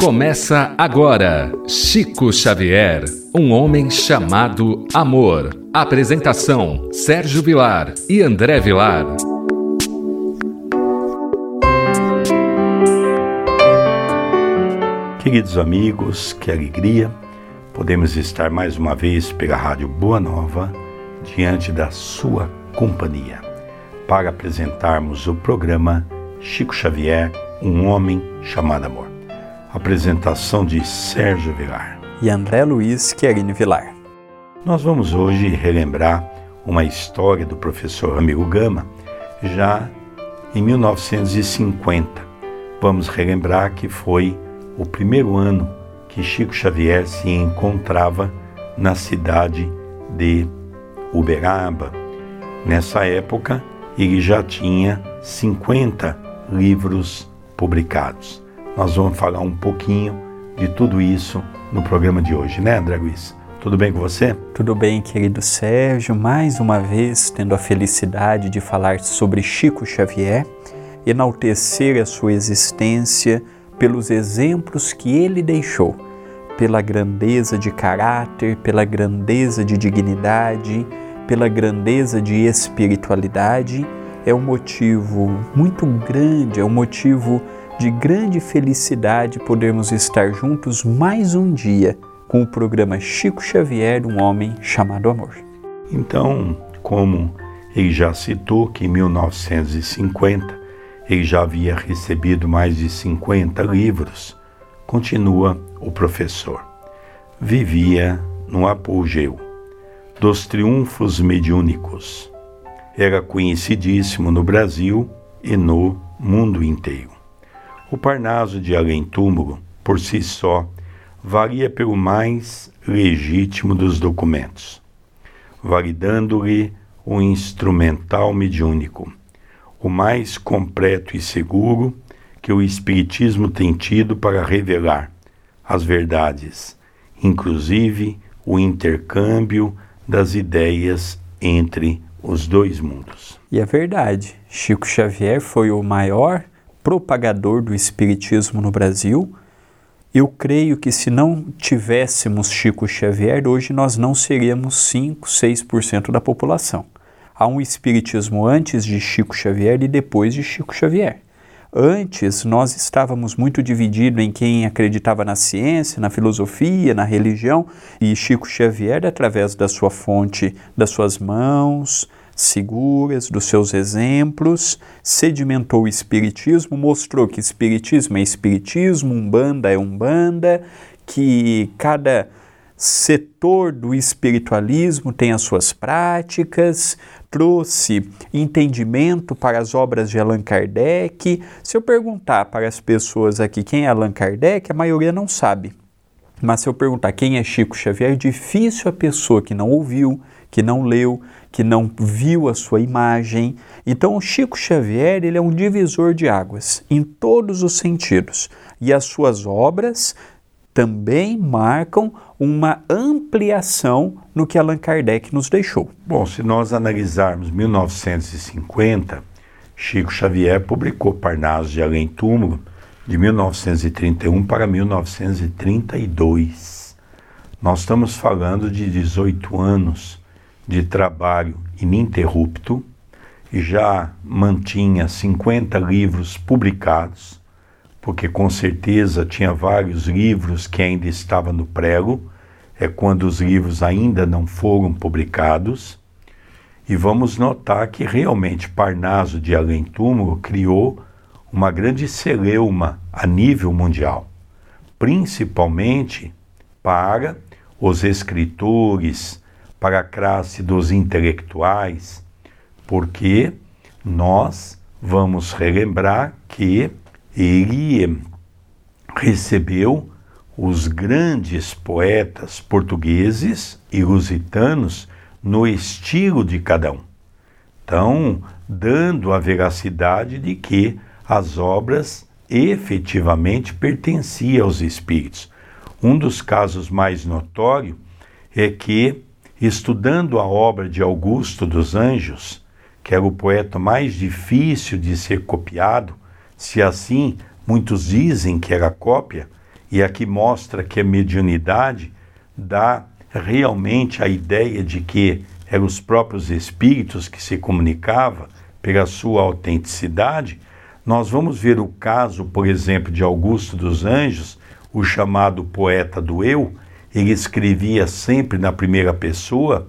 Começa agora Chico Xavier, um homem chamado amor. Apresentação: Sérgio Vilar e André Vilar. Queridos amigos, que alegria podemos estar mais uma vez pela Rádio Boa Nova diante da sua companhia para apresentarmos o programa Chico Xavier, um homem chamado amor. Apresentação de Sérgio Vilar e André Luiz Querine Vilar. Nós vamos hoje relembrar uma história do professor Ramiro Gama, já em 1950. Vamos relembrar que foi o primeiro ano que Chico Xavier se encontrava na cidade de Uberaba. Nessa época, ele já tinha 50 livros publicados. Nós vamos falar um pouquinho de tudo isso no programa de hoje, né, André Luiz? Tudo bem com você? Tudo bem, querido Sérgio. Mais uma vez, tendo a felicidade de falar sobre Chico Xavier, enaltecer a sua existência pelos exemplos que ele deixou, pela grandeza de caráter, pela grandeza de dignidade, pela grandeza de espiritualidade, é um motivo muito grande, é um motivo de grande felicidade podermos estar juntos mais um dia com o programa Chico Xavier, um homem chamado amor. Então, como ele já citou que em 1950 ele já havia recebido mais de 50 livros, continua o professor. Vivia no apogeu dos triunfos mediúnicos. Era conhecidíssimo no Brasil e no mundo inteiro. O Parnaso de Além Túmulo, por si só, valia pelo mais legítimo dos documentos, validando-lhe o instrumental mediúnico, o mais completo e seguro que o Espiritismo tem tido para revelar as verdades, inclusive o intercâmbio das ideias entre os dois mundos. E é verdade, Chico Xavier foi o maior propagador do Espiritismo no Brasil. Eu creio que se não tivéssemos Chico Xavier, hoje nós não seríamos 5, 6% da população. Há um Espiritismo antes de Chico Xavier e depois de Chico Xavier. Antes, nós estávamos muito divididos em quem acreditava na ciência, na filosofia, na religião, e Chico Xavier, através da sua fonte, das suas mãos, seguras, dos seus exemplos, sedimentou o Espiritismo, mostrou que Espiritismo é Espiritismo, Umbanda é Umbanda, que cada setor do espiritualismo tem as suas práticas, trouxe entendimento para as obras de Allan Kardec. Se eu perguntar para as pessoas aqui quem é Allan Kardec, a maioria não sabe. Mas se eu perguntar quem é Chico Xavier, é difícil a pessoa que não ouviu, que não leu, que não viu a sua imagem. Então, o Chico Xavier ele é um divisor de águas em todos os sentidos. E as suas obras também marcam uma ampliação no que Allan Kardec nos deixou. Bom, se nós analisarmos 1950, Chico Xavier publicou Parnaso de Além Túmulo de 1931 para 1932. Nós estamos falando de 18 anos de trabalho ininterrupto já mantinha 50 livros publicados, porque com certeza tinha vários livros que ainda estavam no prego, é quando os livros ainda não foram publicados. E vamos notar que realmente Parnaso de Além Túmulo criou uma grande celeuma a nível mundial, principalmente para os escritores, para a classe dos intelectuais, porque nós vamos relembrar que ele recebeu os grandes poetas portugueses e lusitanos no estilo de cada um. Então, dando a veracidade de que as obras efetivamente pertenciam aos espíritos. Um dos casos mais notórios é que estudando a obra de Augusto dos Anjos, que era o poeta mais difícil de ser copiado, se assim muitos dizem que era cópia, E aqui mostra que a mediunidade dá realmente a ideia de que eram os próprios espíritos que se comunicavam pela sua autenticidade. Nós vamos ver o caso, por exemplo, de Augusto dos Anjos, o chamado poeta do eu. Ele escrevia sempre na primeira pessoa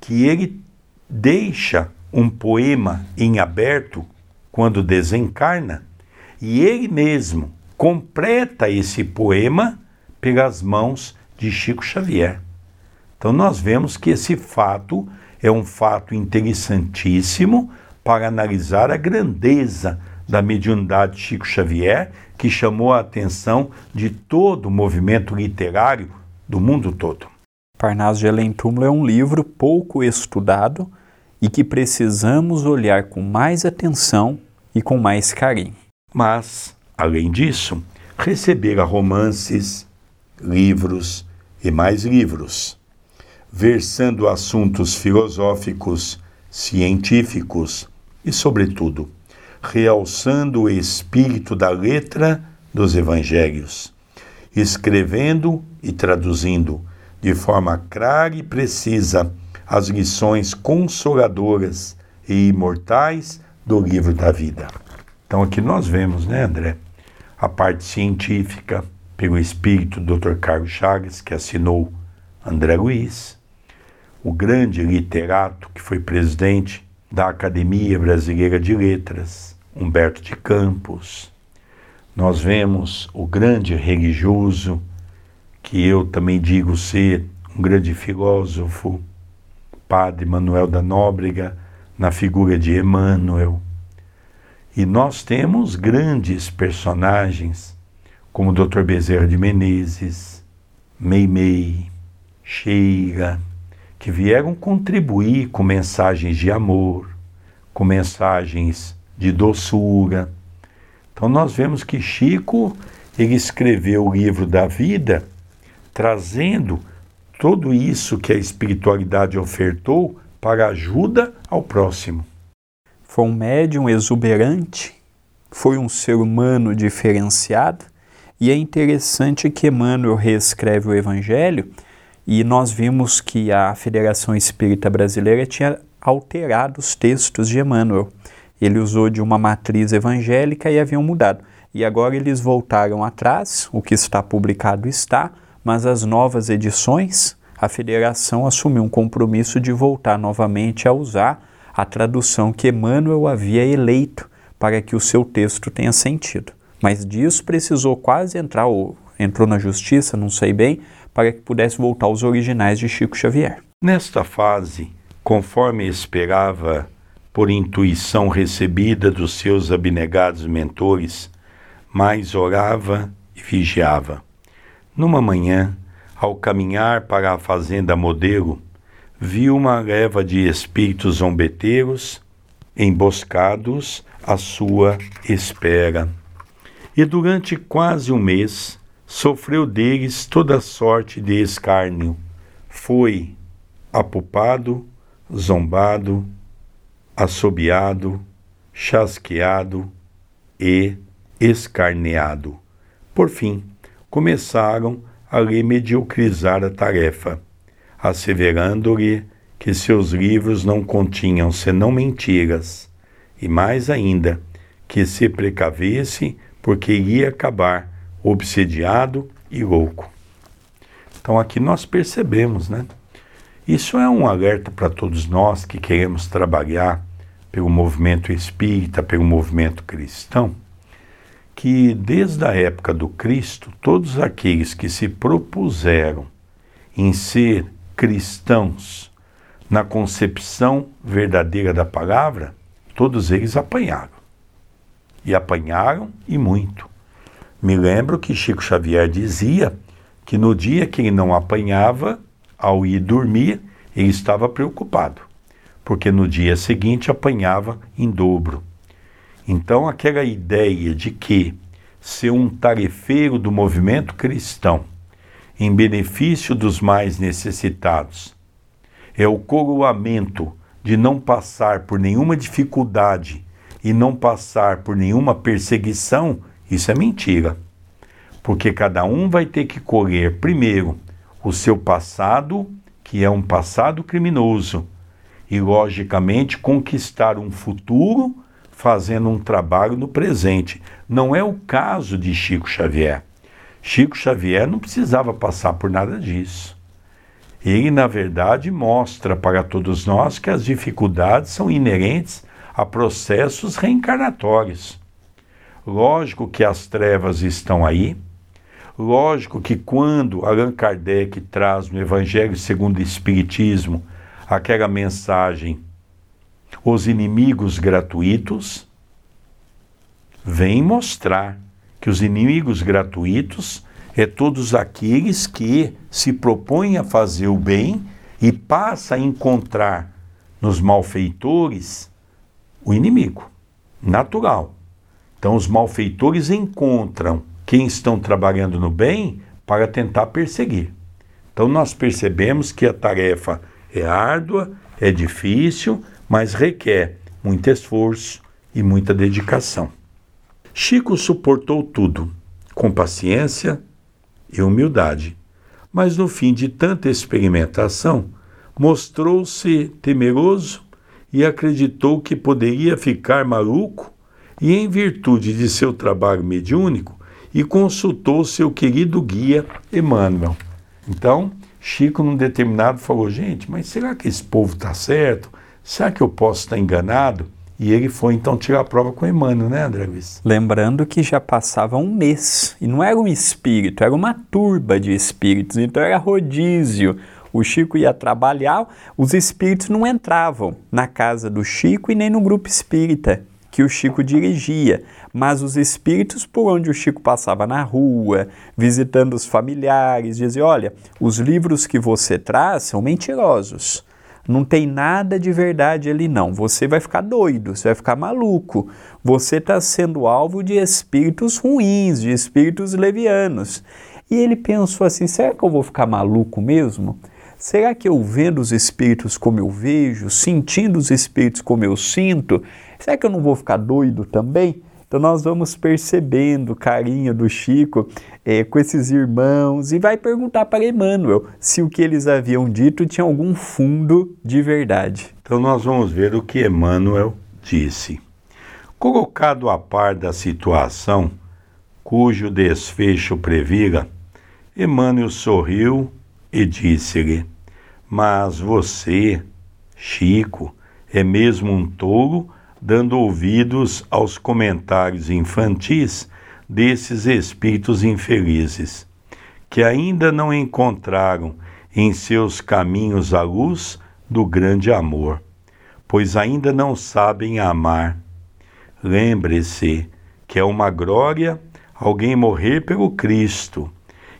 que ele deixa um poema em aberto quando desencarna e ele mesmo completa esse poema pelas mãos de Chico Xavier. Então nós vemos que esse fato é um fato interessantíssimo para analisar a grandeza da mediunidade de Chico Xavier, que chamou a atenção de todo o movimento literário do mundo todo. Parnaso de Além Túmulo é um livro pouco estudado e que precisamos olhar com mais atenção e com mais carinho. Mas, além disso, receber romances, livros e mais livros versando assuntos filosóficos, científicos e, sobretudo, realçando o espírito da letra dos evangelhos, escrevendo e traduzindo de forma clara e precisa as lições consoladoras e imortais do livro da vida. Então aqui nós vemos, né, André, a parte científica pelo espírito do Dr. Carlos Chagas, que assinou André Luiz, o grande literato que foi presidente da Academia Brasileira de Letras, Humberto de Campos. Nós vemos o grande religioso, que eu também digo ser um grande filósofo, Padre Manuel da Nóbrega, na figura de Emmanuel. E nós temos grandes personagens, como Dr. Bezerra de Menezes, Meimei, Sheila, que vieram contribuir com mensagens de amor, com mensagens de doçura. Então nós vemos que Chico ele escreveu o livro da vida trazendo tudo isso que a espiritualidade ofertou para ajuda ao próximo. Foi um médium exuberante, foi um ser humano diferenciado, e é interessante que Emmanuel reescreve o Evangelho e nós vimos que a Federação Espírita Brasileira tinha alterado os textos de Emmanuel. Ele usou de uma matriz evangélica e haviam mudado. E agora eles voltaram atrás, o que está publicado está, mas as novas edições, a federação assumiu um compromisso de voltar novamente a usar a tradução que Emmanuel havia eleito para que o seu texto tenha sentido. Mas disso precisou quase entrar, ou entrou na justiça, não sei bem, para que pudesse voltar aos originais de Chico Xavier. Nesta fase, conforme esperava, por intuição recebida dos seus abnegados mentores, mais orava e vigiava. Numa manhã, ao caminhar para a fazenda modelo, viu uma leva de espíritos zombeteiros emboscados à sua espera. E durante quase um mês sofreu deles toda sorte de escárnio. Foi apupado, zombado, assobiado, chasqueado e escarneado. Por fim, começaram a lhe mediocrizar a tarefa, asseverando-lhe que seus livros não continham senão mentiras, e mais ainda, que se precavesse porque iria acabar obsediado e louco. Então aqui nós percebemos, né? Isso é um alerta para todos nós que queremos trabalhar pelo movimento espírita, pelo movimento cristão, que desde a época do Cristo, todos aqueles que se propuseram em ser cristãos na concepção verdadeira da palavra, todos eles apanharam. E apanharam e muito. Me lembro que Chico Xavier dizia que no dia que ele não apanhava, ao ir dormir, ele estava preocupado, porque no dia seguinte apanhava em dobro. Então, aquela ideia de que ser um tarefeiro do movimento cristão, em benefício dos mais necessitados, é o coroamento de não passar por nenhuma dificuldade e não passar por nenhuma perseguição isso é mentira. porque cada um vai ter que colher primeiro o seu passado, que é um passado criminoso, e logicamente conquistar um futuro fazendo um trabalho no presente. Não é o caso de Chico Xavier. Chico Xavier não precisava passar por nada disso. Ele, na verdade, mostra para todos nós que as dificuldades são inerentes a processos reencarnatórios. Lógico que as trevas estão aí. Lógico que quando Allan Kardec traz no Evangelho segundo o Espiritismo aquela mensagem, os inimigos gratuitos, vem mostrar que os inimigos gratuitos é todos aqueles que se propõem a fazer o bem e passa a encontrar nos malfeitores o inimigo natural. Então os malfeitores encontram quem estão trabalhando no bem para tentar perseguir. Então nós percebemos que a tarefa é árdua, é difícil, mas requer muito esforço e muita dedicação. Chico suportou tudo com paciência e humildade, mas no fim de tanta experimentação, mostrou-se temeroso e acreditou que poderia ficar maluco, e em virtude de seu trabalho mediúnico, e consultou seu querido guia Emmanuel. Então, Chico, num determinado, falou: Gente, mas será que esse povo está certo? Será que eu posso estar enganado? E ele foi então tirar a prova com Emmanuel, né, André Luiz? Lembrando que já passava um mês, e não era um espírito, era uma turba de espíritos, então era rodízio. O Chico ia trabalhar, os espíritos não entravam na casa do Chico e nem no grupo espírita que o Chico dirigia, mas os espíritos por onde o Chico passava na rua, visitando os familiares, diziam: Olha, os livros que você traz são mentirosos. Não tem nada de verdade ali, não. Você vai ficar doido, você vai ficar maluco. Você está sendo alvo de espíritos ruins, de espíritos levianos. E ele pensou assim: será que eu vou ficar maluco mesmo? Será que eu vendo os espíritos como eu vejo, sentindo os espíritos como eu sinto, será que eu não vou ficar doido também? Então nós vamos percebendo o carinho do Chico é, com esses irmãos e vai perguntar para Emmanuel se o que eles haviam dito tinha algum fundo de verdade. Então nós vamos ver o que Emmanuel disse. Colocado a par da situação cujo desfecho previra, Emmanuel sorriu e disse-lhe: Mas você, Chico, é mesmo um tolo, dando ouvidos aos comentários infantis desses espíritos infelizes, que ainda não encontraram em seus caminhos a luz do grande amor, pois ainda não sabem amar. Lembre-se que é uma glória alguém morrer pelo Cristo,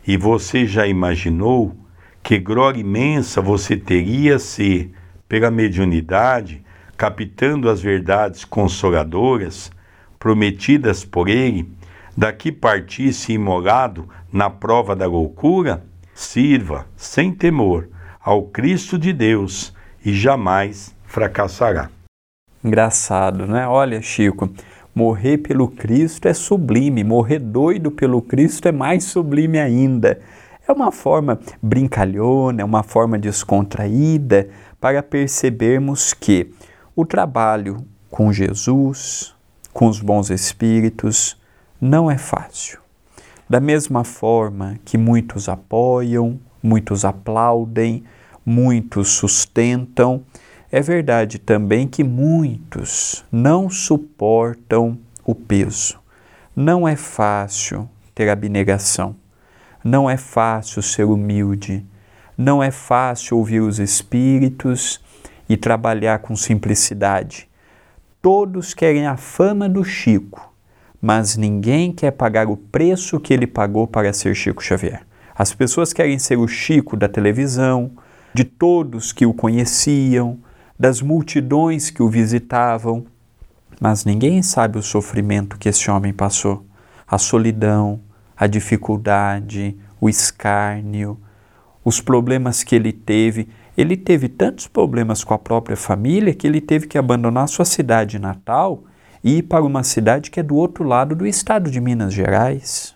e você já imaginou que glória imensa você teria se, pela mediunidade, captando as verdades consoladoras prometidas por ele, daqui partisse imolado na prova da loucura, sirva sem temor ao Cristo de Deus e jamais fracassará. Engraçado, né? Olha, Chico, morrer pelo Cristo é sublime, morrer doido pelo Cristo é mais sublime ainda. É uma forma brincalhona, é uma forma descontraída para percebermos que o trabalho com Jesus, com os bons espíritos, não é fácil. Da mesma forma que muitos apoiam, muitos aplaudem, muitos sustentam, é verdade também que muitos não suportam o peso. Não é fácil ter abnegação. Não é fácil ser humilde, não é fácil ouvir os espíritos e trabalhar com simplicidade. Todos querem a fama do Chico, mas ninguém quer pagar o preço que ele pagou para ser Chico Xavier. As pessoas querem ser o Chico da televisão, de todos que o conheciam, das multidões que o visitavam, mas ninguém sabe o sofrimento que esse homem passou, a solidão, a dificuldade, o escárnio, os problemas que ele teve. Ele teve tantos problemas com a própria família que ele teve que abandonar sua cidade natal e ir para uma cidade que é do outro lado do estado de Minas Gerais.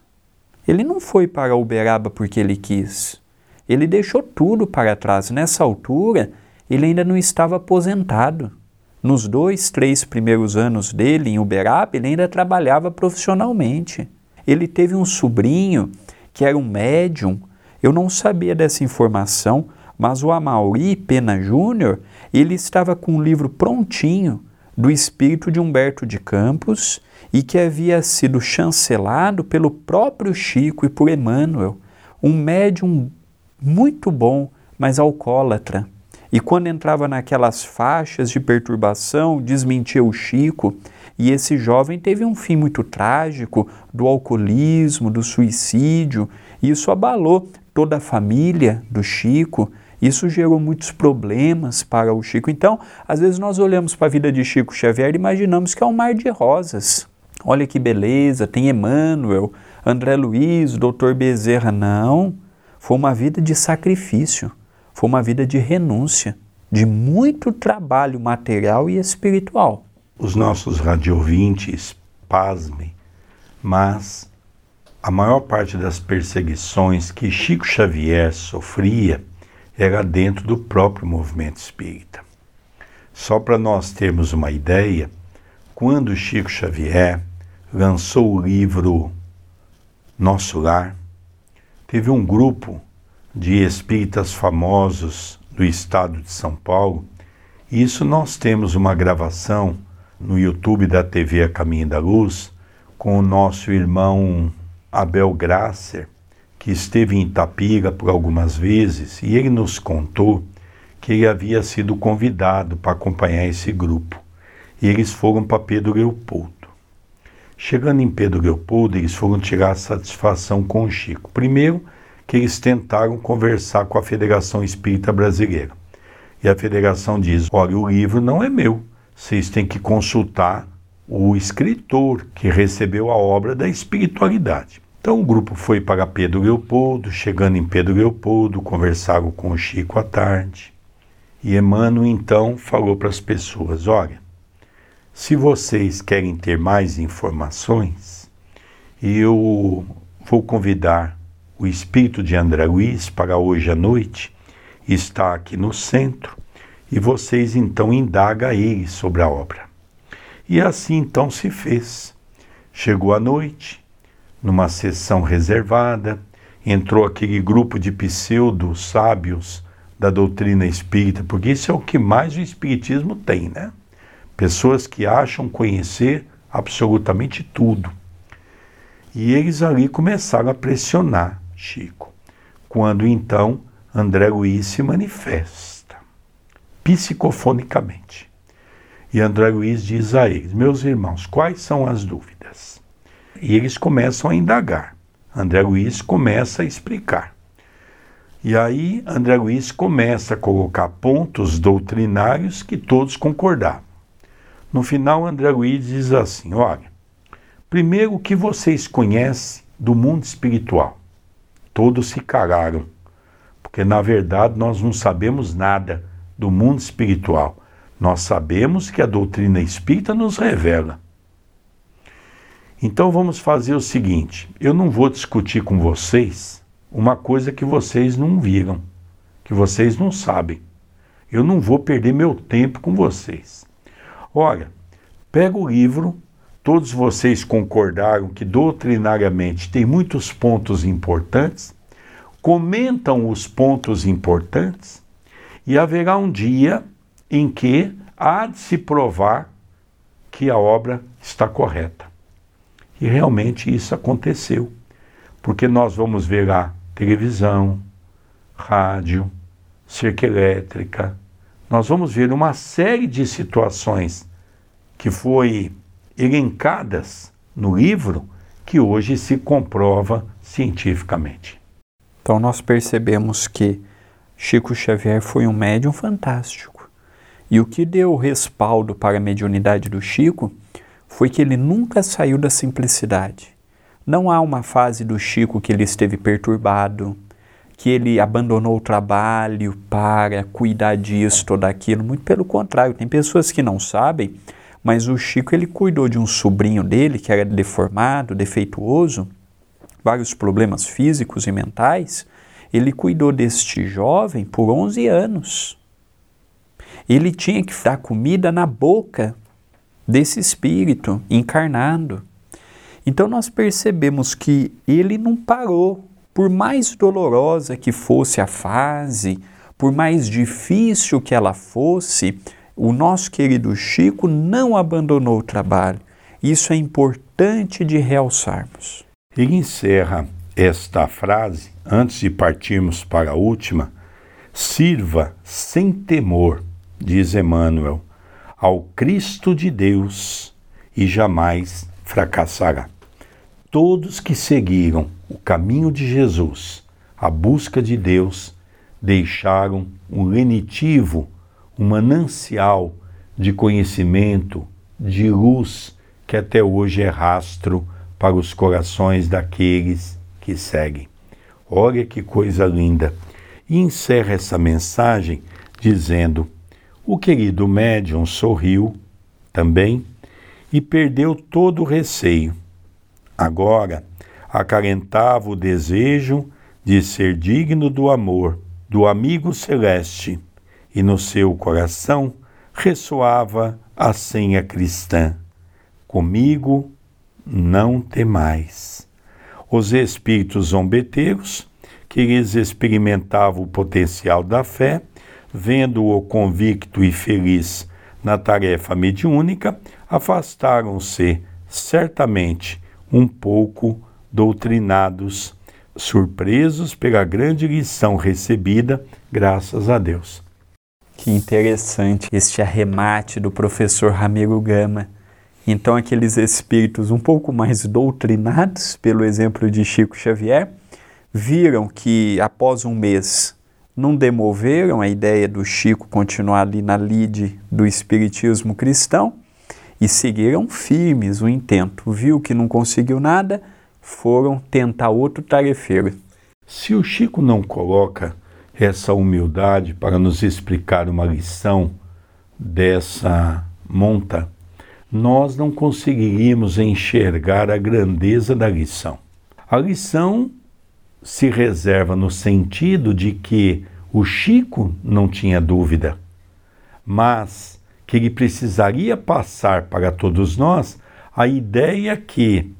Ele não foi para Uberaba porque ele quis. Ele deixou tudo para trás. Nessa altura, ele ainda não estava aposentado. Nos dois, três primeiros anos dele em Uberaba, ele ainda trabalhava profissionalmente. Ele teve um sobrinho que era um médium. Eu não sabia dessa informação, mas o Amauri Pena Júnior, ele estava com um livro prontinho do espírito de Humberto de Campos e que havia sido chancelado pelo próprio Chico e por Emmanuel, um médium muito bom, mas alcoólatra. E quando entrava naquelas faixas de perturbação, desmentia o Chico, e esse jovem teve um fim muito trágico do alcoolismo, do suicídio, e isso abalou toda a família do Chico. Isso gerou muitos problemas para o Chico. Então, às vezes nós olhamos para a vida de Chico Xavier e imaginamos que é um mar de rosas. Olha que beleza, tem Emmanuel, André Luiz, Dr. Bezerra. Não, foi uma vida de sacrifício, foi uma vida de renúncia, de muito trabalho material e espiritual. Os nossos radiovintes, pasmem, mas a maior parte das perseguições que Chico Xavier sofria era dentro do próprio movimento espírita. Só para nós termos uma ideia, quando Chico Xavier lançou o livro Nosso Lar, teve um grupo de espíritas famosos do estado de São Paulo. E isso nós temos uma gravação no YouTube da TV A Caminho da Luz com o nosso irmão Abel Grasser, que esteve em Itapira por algumas vezes, e ele nos contou que ele havia sido convidado para acompanhar esse grupo. E eles foram para Pedro Leopoldo. Chegando em Pedro Leopoldo, eles foram tirar satisfação com o Chico. Primeiro, que eles tentaram conversar com a Federação Espírita Brasileira. E a federação diz: olha, o livro não é meu, vocês têm que consultar o escritor que recebeu a obra da espiritualidade. Então o grupo foi para Pedro Leopoldo, chegando em Pedro Leopoldo, conversaram com o Chico à tarde. E Emmanuel então falou para as pessoas: olha, se vocês querem ter mais informações, eu vou convidar o espírito de André Luiz para hoje à noite, está aqui no centro, e vocês então indagam ele sobre a obra. E assim então se fez. Chegou a noite, numa sessão reservada, entrou aquele grupo de pseudo-sábios da doutrina espírita, porque isso é o que mais o espiritismo tem, né? Pessoas que acham conhecer absolutamente tudo. E eles ali começaram a pressionar Chico, quando então André Luiz se manifesta, psicofonicamente. E André Luiz diz a eles: Meus irmãos, quais são as dúvidas? E eles começam a indagar. André Luiz começa a explicar. E aí André Luiz começa a colocar pontos doutrinários que todos concordavam. No final, André Luiz diz assim: olha, primeiro o que vocês conhecem do mundo espiritual? Todos se calaram, porque na verdade nós não sabemos nada do mundo espiritual. Nós sabemos que a doutrina espírita nos revela. Então vamos fazer o seguinte: eu não vou discutir com vocês uma coisa que vocês não viram, que vocês não sabem. Eu não vou perder meu tempo com vocês. Olha, pega o livro, todos vocês concordaram que doutrinariamente tem muitos pontos importantes, comentam os pontos importantes e haverá um dia em que há de se provar que a obra está correta. E realmente isso aconteceu, porque nós vamos ver lá televisão, rádio, cerca elétrica, nós vamos ver uma série de situações que foi elencadas no livro que hoje se comprova cientificamente. Então nós percebemos que Chico Xavier foi um médium fantástico. E o que deu respaldo para a mediunidade do Chico foi que ele nunca saiu da simplicidade. Não há uma fase do Chico que ele esteve perturbado, que ele abandonou o trabalho para cuidar disso ou daquilo. Muito pelo contrário, tem pessoas que não sabem, mas o Chico ele cuidou de um sobrinho dele que era deformado, defeituoso, vários problemas físicos e mentais, ele cuidou deste jovem por 11 anos. Ele tinha que dar comida na boca desse espírito encarnado. Então nós percebemos que ele não parou, por mais dolorosa que fosse a fase, por mais difícil que ela fosse, o nosso querido Chico não abandonou o trabalho. Isso é importante de realçarmos. Ele encerra esta frase, antes de partirmos para a última, sirva sem temor, diz Emmanuel, ao Cristo de Deus e jamais fracassará. Todos que seguiram o caminho de Jesus, a busca de Deus, deixaram um lenitivo, um manancial de conhecimento, de luz, que até hoje é rastro para os corações daqueles que seguem. Olha que coisa linda! E encerra essa mensagem dizendo: o querido médium sorriu também e perdeu todo o receio. Agora acalentava o desejo de ser digno do amor do amigo celeste, e no seu coração ressoava a senha cristã: Comigo não temais. Os espíritos zombeteiros, que lhes experimentavam o potencial da fé, vendo-o convicto e feliz na tarefa mediúnica, afastaram-se certamente um pouco doutrinados, surpresos pela grande lição recebida, graças a Deus. Que interessante este arremate do professor Ramiro Gama. Então, aqueles espíritos um pouco mais doutrinados, pelo exemplo de Chico Xavier, viram que após um mês não demoveram a ideia do Chico continuar ali na lide do espiritismo cristão e seguiram firmes o intento. Viu que não conseguiu nada, foram tentar outro tarefeiro. Se o Chico não coloca essa humildade para nos explicar uma lição dessa monta, nós não conseguiríamos enxergar a grandeza da lição. A lição se reserva no sentido de que o Chico não tinha dúvida, mas que ele precisaria passar para todos nós a ideia que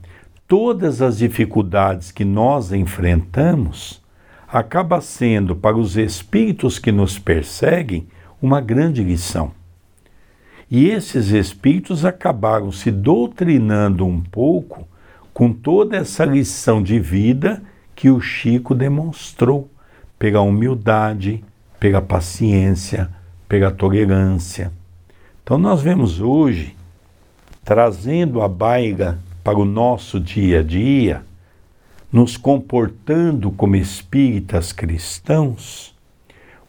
todas as dificuldades que nós enfrentamos acaba sendo para os espíritos que nos perseguem uma grande lição. E esses espíritos acabaram se doutrinando um pouco com toda essa lição de vida que o Chico demonstrou pela humildade, pela paciência, pela tolerância. Então nós vemos hoje trazendo a baila para o nosso dia a dia, nos comportando como espíritas cristãos,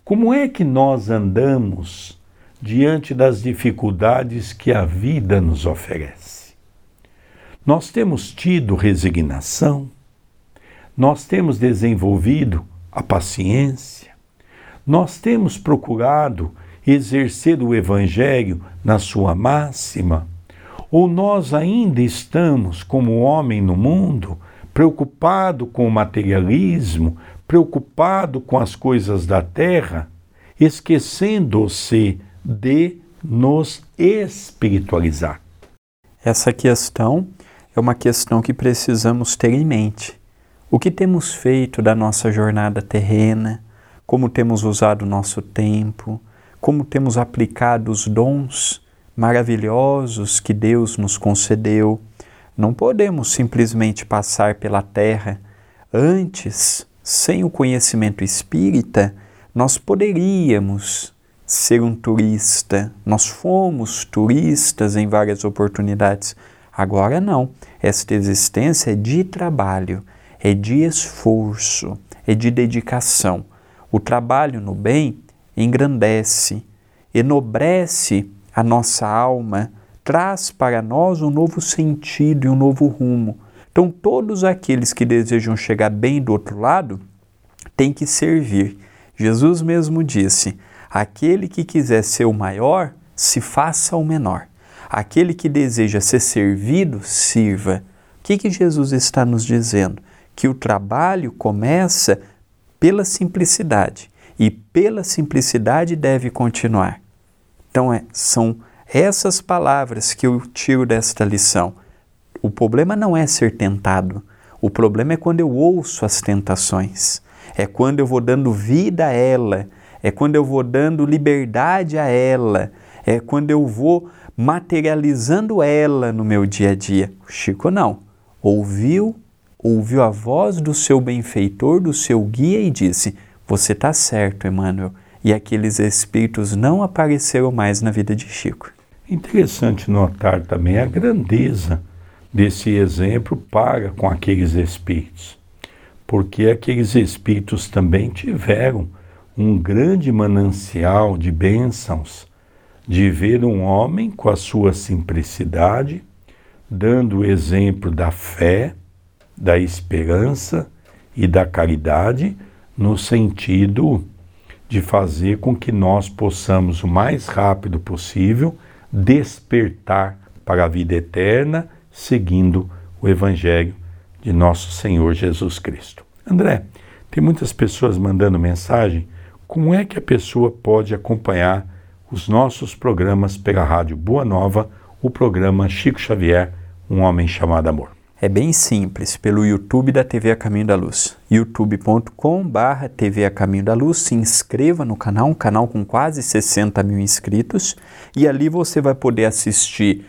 como é que nós andamos diante das dificuldades que a vida nos oferece? Nós temos tido resignação, nós temos desenvolvido a paciência, nós temos procurado exercer o Evangelho na sua máxima, ou nós ainda estamos, como homem no mundo, preocupado com o materialismo, preocupado com as coisas da terra, esquecendo-se de nos espiritualizar. Essa questão é uma questão que precisamos ter em mente. O que temos feito da nossa jornada terrena, como temos usado o nosso tempo, como temos aplicado os dons maravilhosos que Deus nos concedeu não podemos simplesmente passar pela terra. Antes, sem o conhecimento espírita, nós poderíamos ser um turista. Nós fomos turistas em várias oportunidades. Agora não. Esta existência é de trabalho, é de esforço, é de dedicação. O trabalho no bem engrandece, enobrece a nossa alma traz para nós um novo sentido e um novo rumo. Então, todos aqueles que desejam chegar bem do outro lado têm que servir. Jesus mesmo disse: aquele que quiser ser o maior, se faça o menor. Aquele que deseja ser servido, sirva. O que, que Jesus está nos dizendo? Que o trabalho começa pela simplicidade e pela simplicidade deve continuar. Então, é, são essas palavras que eu tiro desta lição. O problema não é ser tentado, o problema é quando eu ouço as tentações, é quando eu vou dando vida a ela, é quando eu vou dando liberdade a ela, é quando eu vou materializando ela no meu dia a dia. O Chico não. Ouviu, ouviu a voz do seu benfeitor, do seu guia e disse: Você está certo, Emmanuel. E aqueles espíritos não apareceram mais na vida de Chico. Interessante notar também a grandeza desse exemplo para com aqueles espíritos, porque aqueles espíritos também tiveram um grande manancial de bênçãos de ver um homem com a sua simplicidade, dando o exemplo da fé, da esperança e da caridade, no sentido de fazer com que nós possamos o mais rápido possível despertar para a vida eterna, seguindo o Evangelho de nosso Senhor Jesus Cristo. André, tem muitas pessoas mandando mensagem. Como é que a pessoa pode acompanhar os nossos programas pela Rádio Boa Nova, o programa Chico Xavier, Um Homem Chamado Amor? É bem simples, pelo YouTube da TV A Caminho da Luz. youtube.com/barra TV A Caminho da Luz. Se inscreva no canal, um canal com quase 60 mil inscritos, e ali você vai poder assistir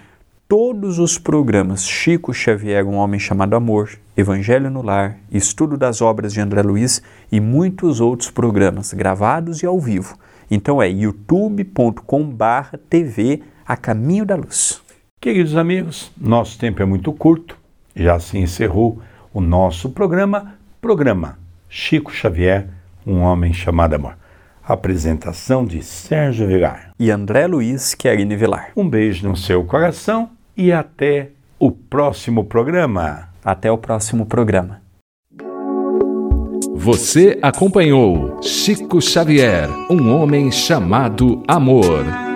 todos os programas Chico Xavier, Um Homem Chamado Amor, Evangelho no Lar, Estudo das Obras de André Luiz e muitos outros programas gravados e ao vivo. Então é youtube.com/barra TV A Caminho da Luz. Queridos amigos, nosso tempo é muito curto já se encerrou o nosso programa, programa Chico Xavier, um homem chamado amor. Apresentação de Sérgio Vilar e André Luiz Querine Vilar. Um beijo no seu coração e até o próximo programa. Até o próximo programa. Você acompanhou Chico Xavier, um homem chamado amor